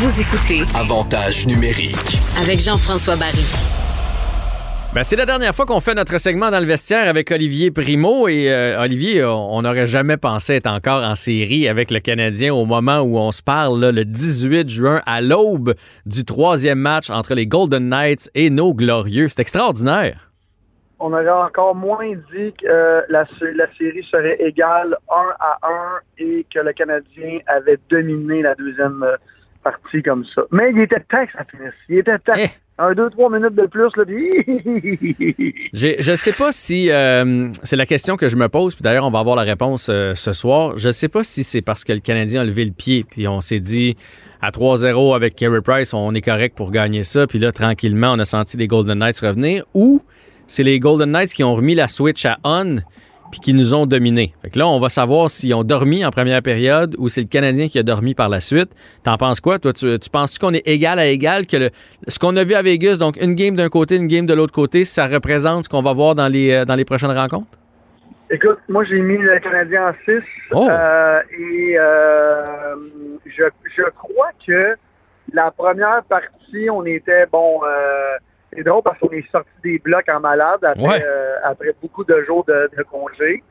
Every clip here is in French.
Vous écoutez Avantage numérique. avec Jean-François Barry. Ben, c'est la dernière fois qu'on fait notre segment dans le vestiaire avec Olivier Primo. Et euh, Olivier, on n'aurait jamais pensé être encore en série avec le Canadien au moment où on se parle, là, le 18 juin, à l'aube du troisième match entre les Golden Knights et nos Glorieux. C'est extraordinaire. on aurait encore moins dit que euh, la, la série serait égale 1 à 1 et que le Canadien avait dominé la deuxième euh, partie comme ça. Mais il était temps que ça finisse. Il était temps. Eh. Un, deux, trois minutes de plus, là, puis... Je ne sais pas si euh, c'est la question que je me pose, puis d'ailleurs on va avoir la réponse euh, ce soir. Je ne sais pas si c'est parce que le Canadien a levé le pied, puis on s'est dit à 3-0 avec Carey Price, on est correct pour gagner ça, puis là tranquillement on a senti les Golden Knights revenir, ou c'est les Golden Knights qui ont remis la switch à on, puis qui nous ont dominés. Fait que là on va savoir s'ils ont dormi en première période ou c'est le Canadien qui a dormi par la suite. T'en penses quoi? Toi Tu, tu penses qu'on est égal à égal que le, ce qu'on a vu à Vegas, donc une game d'un côté, une game de l'autre côté, ça représente ce qu'on va voir dans les, euh, dans les prochaines rencontres? Écoute, moi, j'ai mis le Canadien en 6. Oh. euh, et euh, je, je crois que la première partie, on était, bon, euh, c'est drôle parce qu'on est sorti des blocs en malade après, Ouais. Euh, après beaucoup de jours de, de congé.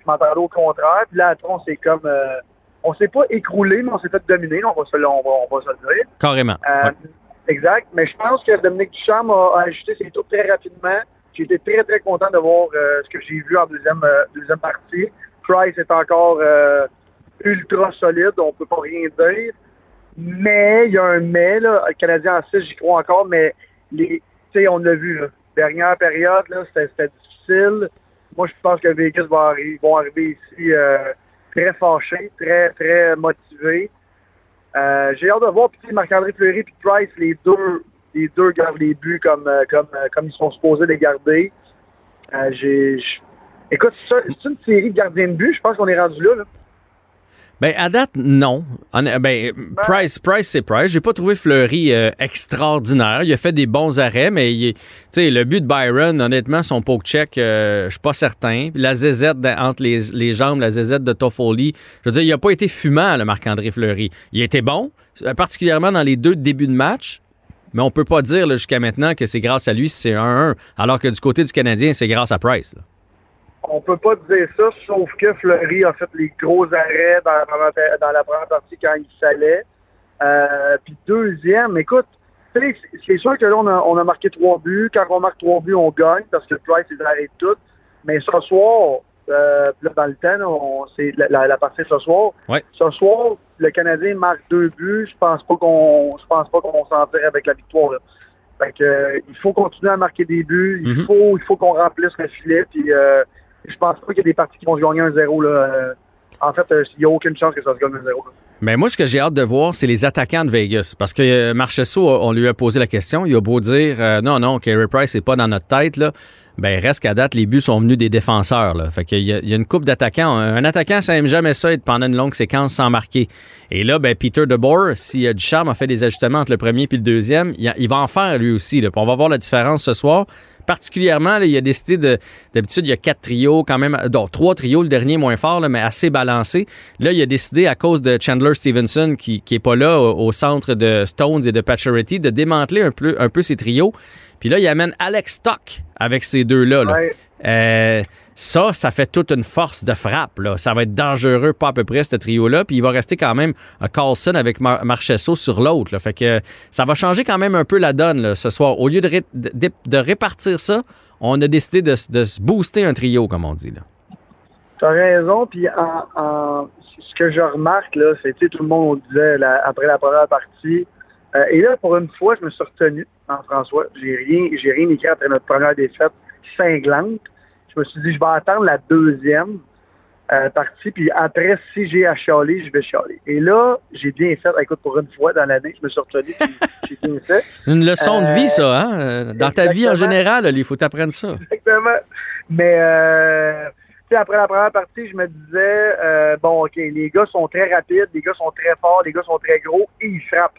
Je m'entendais au contraire. Puis là, après, on s'est comme... euh, on s'est pas écroulé, mais on s'est fait dominer, on va se, le- on va, on va se le dire. Carrément. Euh, Ouais. Exact. Mais je pense que Dominique Ducharme a, a ajusté ses tours très rapidement. J'ai été très, très content de voir euh, ce que j'ai vu en deuxième, deuxième partie. Price est encore ultra solide, on peut pas rien dire. Mais il y a un mais, là. Le Canadien en 6, j'y crois encore, mais les, on l'a vu, là. Dernière période, c'était difficile. Moi, je pense que Vegas va vont arriver ici euh, très fâchés, très, très motivés. Euh, j'ai hâte de voir, puis Marc-André Fleury et Price, les deux, les deux gardent les buts comme, euh, comme, comme ils sont supposés les garder. J'ai, écoute, c'est une série de gardiens de but, je pense qu'on est rendu là. Ben, à date, non. Hon- Ben, Price, Price, c'est Price. J'ai pas trouvé Fleury euh, extraordinaire. Il a fait des bons arrêts, mais il est- tu sais, le but de Byron, honnêtement, son poke check, euh, je suis pas certain. La zézette entre les, les jambes, la zézette de Toffoli, je veux dire, il a pas été fumant, le Marc-André Fleury. Il était bon, euh, particulièrement dans les deux débuts de match. Mais on peut pas dire jusqu'à maintenant que c'est grâce à lui si c'est 1-1, alors que du côté du Canadien, c'est grâce à Price. là. On peut pas dire ça, sauf que Fleury a fait les gros arrêts dans la première, pa- dans la première partie quand il fallait. Euh, puis deuxième, écoute, c'est- sûr que là, on a, on a marqué trois buts. Quand on marque trois buts, on gagne parce que Price les arrête toutes. Mais ce soir, euh, là, dans le temps, c'est la, la- la partie ce soir. Ouais. Ce soir, le Canadien marque deux buts. Je pense pas qu'on je pense pas qu'on s'en tire avec la victoire. Là. Fait que, euh, il faut continuer à marquer des buts. Il Mhm. faut, il faut qu'on remplisse le filet. Puis euh, je pense pas qu'il y a des parties qui vont se gagner un 0 là. Euh, en fait, euh, il n'y a aucune chance que ça se gagne un 0 là. Mais moi, ce que j'ai hâte de voir, c'est les attaquants de Vegas. Parce que euh, Marchesso, on lui a posé la question. Il a beau dire non, non, Carey Price n'est pas dans notre tête. Là. Ben, reste qu'à date, les buts sont venus des défenseurs. Fait qu'il y, a- y a une coupe d'attaquants. Un attaquant, ça aime jamais ça être pendant une longue séquence sans marquer. Et là, ben, Peter DeBoer, si euh, Ducharme a fait des ajustements entre le premier et le deuxième, il, a- va en faire lui aussi. On va voir la différence ce soir. Particulièrement, là, il a décidé de. D'habitude, il y a quatre trios, quand même. Donc, trois trios, le dernier moins fort, là, mais assez balancé. Là, il a décidé, à cause de Chandler Stevenson, qui, qui est pas là au, au centre de Stones et de Pacioretty, de démanteler un peu, un peu ses trios. Puis là, il amène Alex Stock avec ces deux-là. là. Ouais. Euh, ça, ça fait toute une force de frappe. Ça va être dangereux, pas à peu près, ce trio-là. Puis il va rester quand même Carlson avec Mar Marchesso sur l'autre. Fait que euh, ça va changer quand même un peu la donne ce soir. Au lieu de, ré- de, de répartir ça, on a décidé de, se booster un trio, comme on dit. Là. T'as raison, puis ce que je remarque, c'est, tout le monde disait après la première partie, euh, et là, pour une fois, je me suis retenu, François, j'ai rien, j'ai rien écrit après notre première défaite cinglante. Je me suis dit, je vais attendre la deuxième euh, partie, puis après, si j'ai à chialer, je vais chialer. Et là, j'ai bien fait, écoute, pour une fois dans l'année, je me suis retenu, j'ai bien fait. Une leçon de vie, ça. Hein? Dans ta vie en général, il faut t'apprendre ça. Exactement. Mais euh, tu sais, après la première partie, je me disais euh, bon, ok, les gars sont très rapides, les gars sont très forts, les gars sont très gros et ils frappent.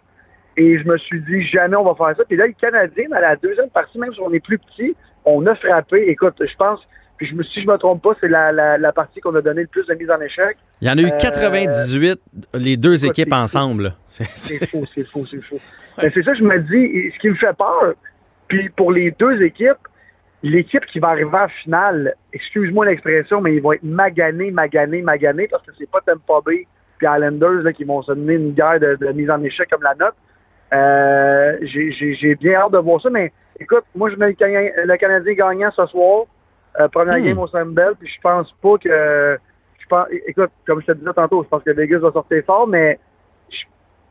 Et je me suis dit jamais on va faire ça. Puis là, les Canadiens, dans la deuxième partie, même si on est plus petit, on a frappé. Écoute, je pense, puis je me, si je me trompe pas, c'est la, la, partie qu'on a donné le plus de mise en échec. Il y en a eu 98, les deux équipes ensemble. C'est faux, c'est faux, c'est faux. c'est ça que je me dis. Ce qui me fait peur, puis pour les deux équipes, l'équipe qui va arriver en finale, excuse-moi l'expression, mais ils vont être maganés, maganés, maganés, parce que c'est pas Tampa Bay puis Islanders là, qui vont se donner une guerre de, mise en échec comme la note. Euh, j'ai bien hâte de voir ça, mais écoute, moi je mets le, Canadien gagnant ce soir, euh, première hmm. game au Bell, puis je pense pas que je pense, écoute, comme je te disais tantôt, je pense que Vegas va sortir fort, mais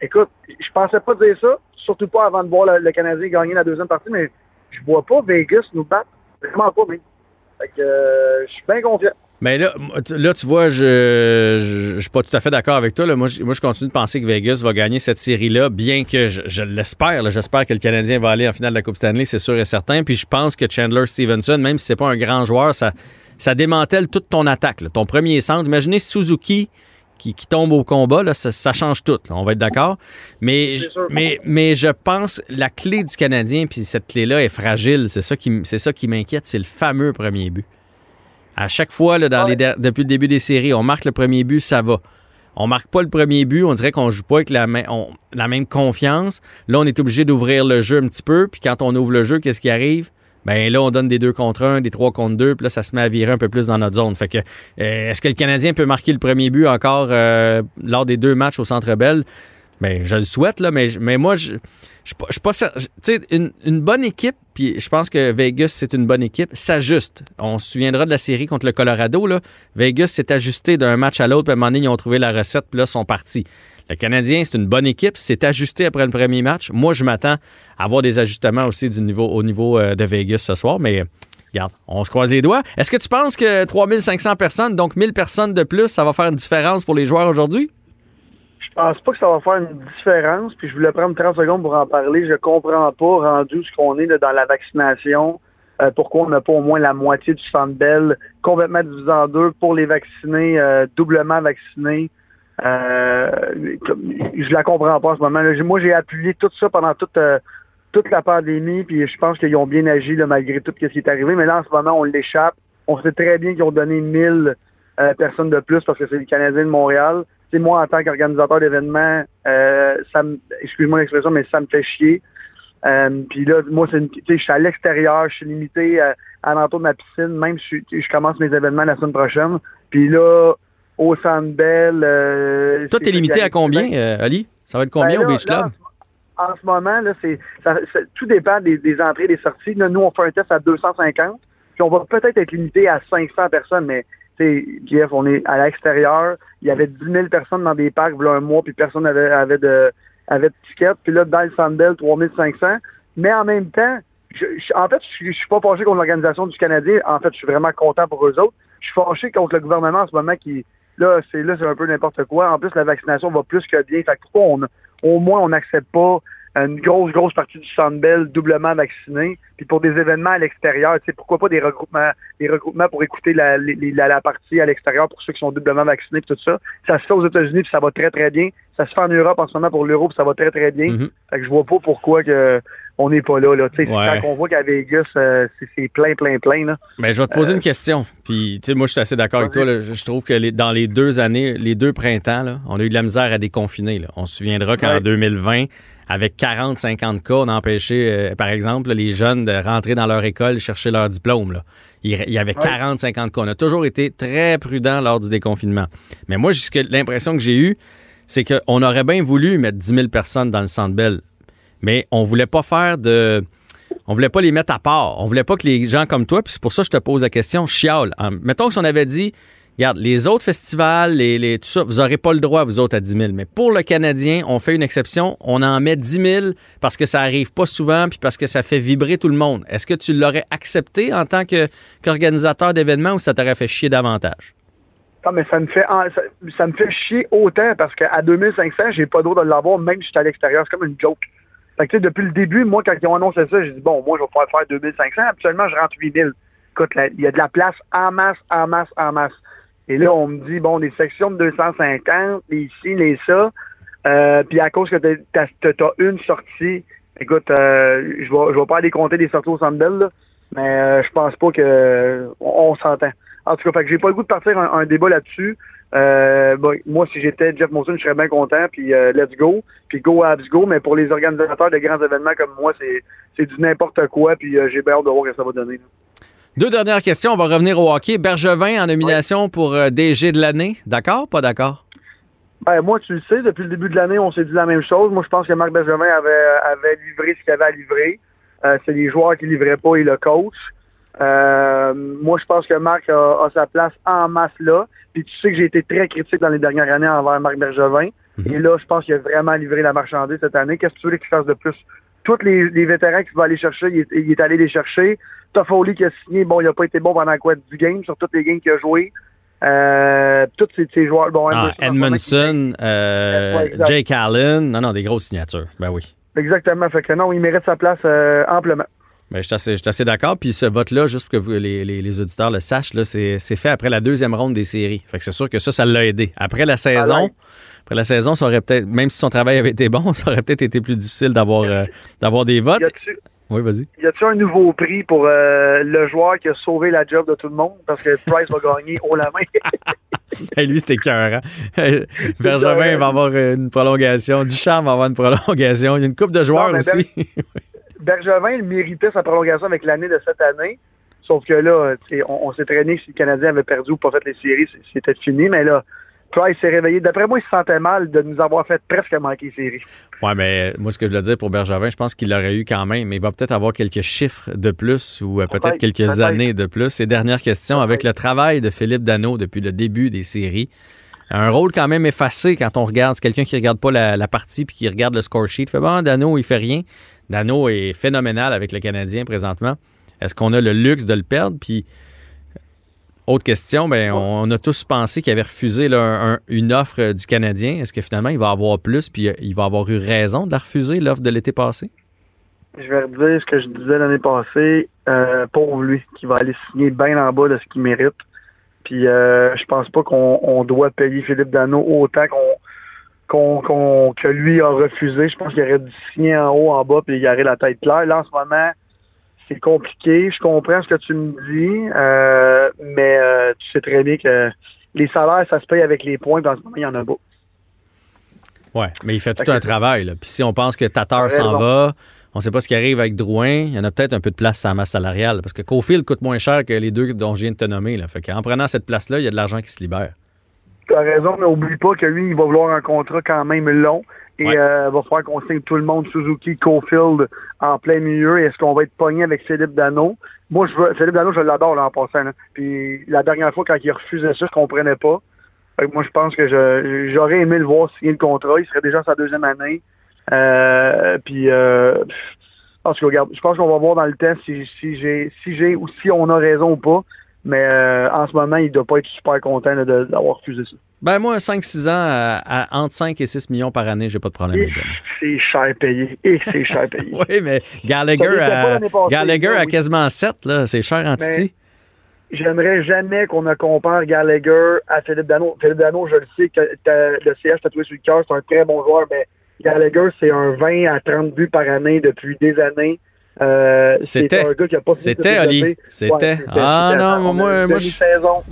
écoute, je pensais pas dire ça, surtout pas avant de voir le, le Canadien gagner la deuxième partie, mais je vois pas Vegas nous battre Vraiment pas, mais. Fait que euh, je suis bien confiant. Mais là, là, tu vois, je ne suis pas tout à fait d'accord avec toi. Là. Moi, je, moi, je continue de penser que Vegas va gagner cette série-là, bien que je, l'espère. J'espère que le Canadien va aller en finale de la Coupe Stanley, c'est sûr et certain. Puis je pense que Chandler Stevenson, même si c'est pas un grand joueur, ça, ça démantèle toute ton attaque. Ton premier centre. Imaginez Suzuki qui, tombe au combat, là, ça, change tout. on va être d'accord. Mais, mais, mais je pense la clé du Canadien, puis cette clé-là est fragile. C'est ça qui, c'est ça qui m'inquiète, c'est le fameux premier but. À chaque fois, là, dans les, depuis le début des séries, on marque le premier but, ça va. On marque pas le premier but, on dirait qu'on joue pas avec la, la même confiance. Là, on est obligé d'ouvrir le jeu un petit peu, puis quand on ouvre le jeu, qu'est-ce qui arrive? ben là, on donne des deux contre un, des trois contre deux, puis là, ça se met à virer un peu plus dans notre zone. Fait que, euh, est-ce que le Canadien peut marquer le premier but encore euh, lors des deux matchs au Centre Bell? Ben, je le souhaite, là, mais, mais moi, je, je, je, pas Tu sais, une, bonne équipe, puis je pense que Vegas, c'est une bonne équipe, s'ajuste. On se souviendra de la série contre le Colorado, là. Vegas s'est ajusté d'un match à l'autre, puis à un moment donné, ils ont trouvé la recette, puis là, sont partis. Le Canadien, c'est une bonne équipe. C'est ajusté après le premier match. Moi, je m'attends à avoir des ajustements aussi du niveau, au niveau euh, de Vegas ce soir, mais regarde, on se croise les doigts. Est-ce que tu penses que 3500 personnes, donc 1000 personnes de plus, ça va faire une différence pour les joueurs aujourd'hui? Je pense pas que ça va faire une différence, puis je voulais prendre 30 secondes pour en parler. Je comprends pas, rendu ce qu'on est dans la vaccination, euh, pourquoi on n'a pas au moins la moitié du centre belle complètement divisé en deux pour les vacciner, euh, doublement vaccinés. Euh, je la comprends pas en ce moment. Moi, j'ai appuyé tout ça pendant toute, euh, toute la pandémie, puis je pense qu'ils ont bien agi malgré tout ce qui est arrivé. Mais là, en ce moment, on l'échappe. On sait très bien qu'ils ont donné 1000 euh, personnes de plus parce que c'est les Canadiens de Montréal. Moi, en tant qu'organisateur d'événements, euh, ça excuse-moi l'expression, mais ça me fait chier. puis là, moi, c'est je suis à l'extérieur, je suis limité à, à l'entour de ma piscine, même si je, commence mes événements la semaine prochaine. Puis là, au Sandbell. Euh, Toi, t'es limité à combien, euh, Ali? Ça va être combien ben au Beach Club? en ce moment, là, c'est, tout dépend des, entrées et des sorties. nous, on fait un test à 250, puis on va peut-être être limité à 500 personnes, mais Jeff, on est à l'extérieur. Il y avait 10 000 personnes dans des parcs voilà un mois, puis personne n'avait avait de, avait de ticket. Puis là, dans le Sandbell, 3500. Mais en même temps, en fait, je, je suis pas fâché contre l'organisation du Canadien. En fait, je suis vraiment content pour eux autres. Je suis fâché contre le gouvernement en ce moment qui, Là, c'est là, c'est un peu n'importe quoi. En plus, la vaccination va plus que bien. Fait que pourquoi on, au moins on n'accepte pas une grosse, grosse partie du Sandbell doublement vacciné. Puis pour des événements à l'extérieur, tu sais, pourquoi pas des regroupements, des regroupements pour écouter la, la, partie à l'extérieur pour ceux qui sont doublement vaccinés puis tout ça. Ça se fait aux États-Unis puis ça va très, très bien. Ça se fait en Europe en ce moment pour l'Europe, ça va très, très bien. Mm-hmm. Fait que je vois pas pourquoi que on n'est pas là. là. sais Quand on voit qu'à Vegas, euh, c'est plein, plein, plein. Là. Mais je vais te poser une euh, question. Puis, moi, je suis assez d'accord avec toi. Je trouve que les, dans les deux années, les deux printemps, là, on a eu de la misère à déconfiner. Là. On se souviendra qu'en 2020, avec 40-50 cas, on a empêché, euh, par exemple, les jeunes de rentrer dans leur école chercher leur diplôme. Là. Il, y avait 40-50 cas. On a toujours été très prudent lors du déconfinement. Mais moi, l'impression que j'ai eue, c'est qu'on aurait bien voulu mettre 10 000 personnes dans le Centre Bell mais on voulait pas faire de. On voulait pas les mettre à part. On voulait pas que les gens comme toi, puis c'est pour ça que je te pose la question, chiale. Mettons que si on avait dit, regarde, les autres festivals, les, les, tout ça, vous n'aurez pas le droit, vous autres, à 10 000. Mais pour le Canadien, on fait une exception. On en met 10 000 parce que ça arrive pas souvent, puis parce que ça fait vibrer tout le monde. Est-ce que tu l'aurais accepté en tant qu'organisateur d'événements ou ça t'aurait fait chier davantage? Non, mais ça me fait ça, me fait chier autant parce qu'à 2500, j'ai pas droit de l'avoir, même si je suis à l'extérieur. C'est comme une joke. Fait que, depuis le début, moi, quand ils ont annoncé ça, j'ai dit, bon, moi, je vais pouvoir faire 2500. Actuellement, je rentre 8000. Écoute, il y a de la place en masse, en masse, en masse. Et là, on me dit, bon, des sections de 250, les ici, les ça. Euh, puis à cause que tu as, une sortie, écoute, euh, je vais, je vais pas aller compter des sorties au Sandbell, là, Mais euh, je pense pas que on, s'entend. En tout cas, fait que j'ai pas le goût de partir un, débat là-dessus. Euh, moi, si j'étais Jeff Molson, je serais bien content, puis let's go, puis go abs go, mais pour les organisateurs de grands événements comme moi, c'est, du n'importe quoi, puis j'ai bien hâte de voir ce que ça va donner. Deux dernières questions, on va revenir au hockey. Bergevin en nomination pour DG de l'année, d'accord? Pas d'accord? Ben, moi, tu le sais, depuis le début de l'année, on s'est dit la même chose. Moi, je pense que Marc Bergevin avait, avait livré ce qu'il avait à livrer. c'est les joueurs qui livraient pas et le coach. Euh, moi, je pense que Marc a, sa place en masse là. Puis tu sais que j'ai été très critique dans les dernières années envers Marc Bergevin. Mhm. Et là, je pense qu'il a vraiment livré la marchandise cette année. Qu'est-ce que tu veux qu'il fasse de plus? Tous les, vétérans qu'il va aller chercher, il est, allé les chercher. Toffoli qui a signé, bon, il n'a pas été bon pendant quoi 10 games sur toutes les games qu'il a joué. Euh, tous ces, joueurs. Bon, ah, Edmondson, euh, Jake Allen. Non, non, des grosses signatures. Ben oui. Exactement. Fait que non, il mérite sa place euh, amplement. Ben, je suis assez, d'accord. Puis ce vote-là, juste pour que les, auditeurs le sachent, c'est, fait après la deuxième ronde des séries. Fait que c'est sûr que ça, ça l'a aidé. Après la saison, la saison, ça aurait peut-être, même si son travail avait été bon, ça aurait peut-être été plus difficile d'avoir, euh, d'avoir des votes. Oui, vas-y. Y a-t-il un nouveau prix pour euh, le joueur qui a sauvé la job de tout le monde? Parce que Price va gagner haut la main. lui, c'était cœur. Hein? Bergevin va avoir une prolongation. Duchamp va avoir une prolongation. Il y a une coupe de joueurs aussi. Bergevin, il méritait sa prolongation avec l'année de cette année. Sauf que là, on, s'est traîné si le Canadien avait perdu ou pas fait les séries, c'était fini. Mais là, Price s'est réveillé. D'après moi, il se sentait mal de nous avoir fait presque manquer les séries. Oui, mais moi, ce que je veux dire pour Bergevin, je pense qu'il l'aurait eu quand même. Mais il va peut-être avoir quelques chiffres de plus ou euh, peut-être quelques années de plus. Et dernière question, avec le travail de Philippe Dano depuis le début des séries, un rôle quand même effacé quand on regarde. C'est quelqu'un qui regarde pas la, partie puis qui regarde le score sheet. Fait bon, Dano, il fait rien. Dano est phénoménal avec le Canadien présentement. Est-ce qu'on a le luxe de le perdre? Puis, autre question, ben, on, a tous pensé qu'il avait refusé une offre du Canadien. Est-ce que finalement, il va avoir plus, puis euh, il va avoir eu raison de la refuser, l'offre de l'été passé? Je vais redire ce que je disais l'année passée. Euh, pour lui, qui va aller signer bien en bas de ce qu'il mérite. Puis euh, je pense pas qu'on doit payer Philippe Dano autant qu'on que lui a refusé. Je pense qu'il aurait dû signer en haut, en bas, puis il aurait la tête claire. Là, en ce moment, c'est compliqué. Je comprends ce que tu me dis, euh, mais euh, tu sais très bien que les salaires, ça se paye avec les points. Dans ce moment, il y en a pas. Oui, mais il fait tout un travail. Puis si on pense que Tatar s'en va, on ne sait pas ce qui arrive avec Drouin, il y en a peut-être un peu de place à la masse salariale. Parce que Cofield coûte moins cher que les deux dont je viens de te nommer. Là. Fait qu'en prenant cette place-là, il y a de l'argent qui se libère tu as raison, mais oublie pas que lui, il va vouloir un contrat quand même long. Et il euh, va falloir qu'on signe tout le monde, Suzuki, Cofield, en plein milieu. Est-ce qu'on va être pogné avec Philippe Dano? Moi, je veux, Philippe Dano, je l'adore là, en passant. Puis la dernière fois, quand il refusait ça, je comprenais pas. moi, je pense que j'aurais aimé le voir signer le contrat. Il serait déjà sa deuxième année. Euh, puis, euh, regarde, je pense qu'on va voir dans le temps si, si j'ai si j'ai ou si on a raison ou pas. Mais euh, en ce moment, il ne doit pas être super content d'avoir refusé ça. Ben moi, 5-6 ans, à, entre 5 et 6 millions par année, j'ai pas de problème avec C'est cher payé. Et c'est cher payé. oui, mais Gallagher, a, Gallagher a quasiment 7, là. C'est cher en Titi. J'aimerais jamais qu'on ne compare Gallagher à Philippe Dano. Philippe Dano, je le sais, que le CH tatoué sur le cœur, c'est un très bon joueur, mais Gallagher, c'est un 20 à 30 buts par année depuis des années. Euh, c'était un gars qui a pas C'était Ali. C'était. ah non, moi, moi, je. Saison.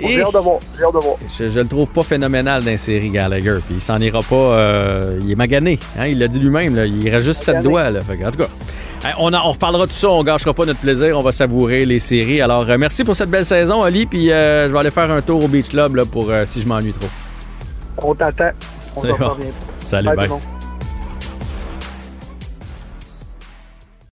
J'ai hâte de voir. J'ai hâte de voir. Je, je, le trouve pas phénoménal dans série Gallagher. Puis il s'en ira pas. Euh, il est magané. Hein, il l'a dit lui-même. Il reste juste sept doigts. Là. en tout cas. On, on, reparlera de tout ça, on gâchera pas notre plaisir, on va savourer les séries. Alors, euh, merci pour cette belle saison, Ali, puis je vais aller faire un tour au Beach Club là, pour si je m'ennuie trop. On t'attend. On s'en bon. Salut, bye.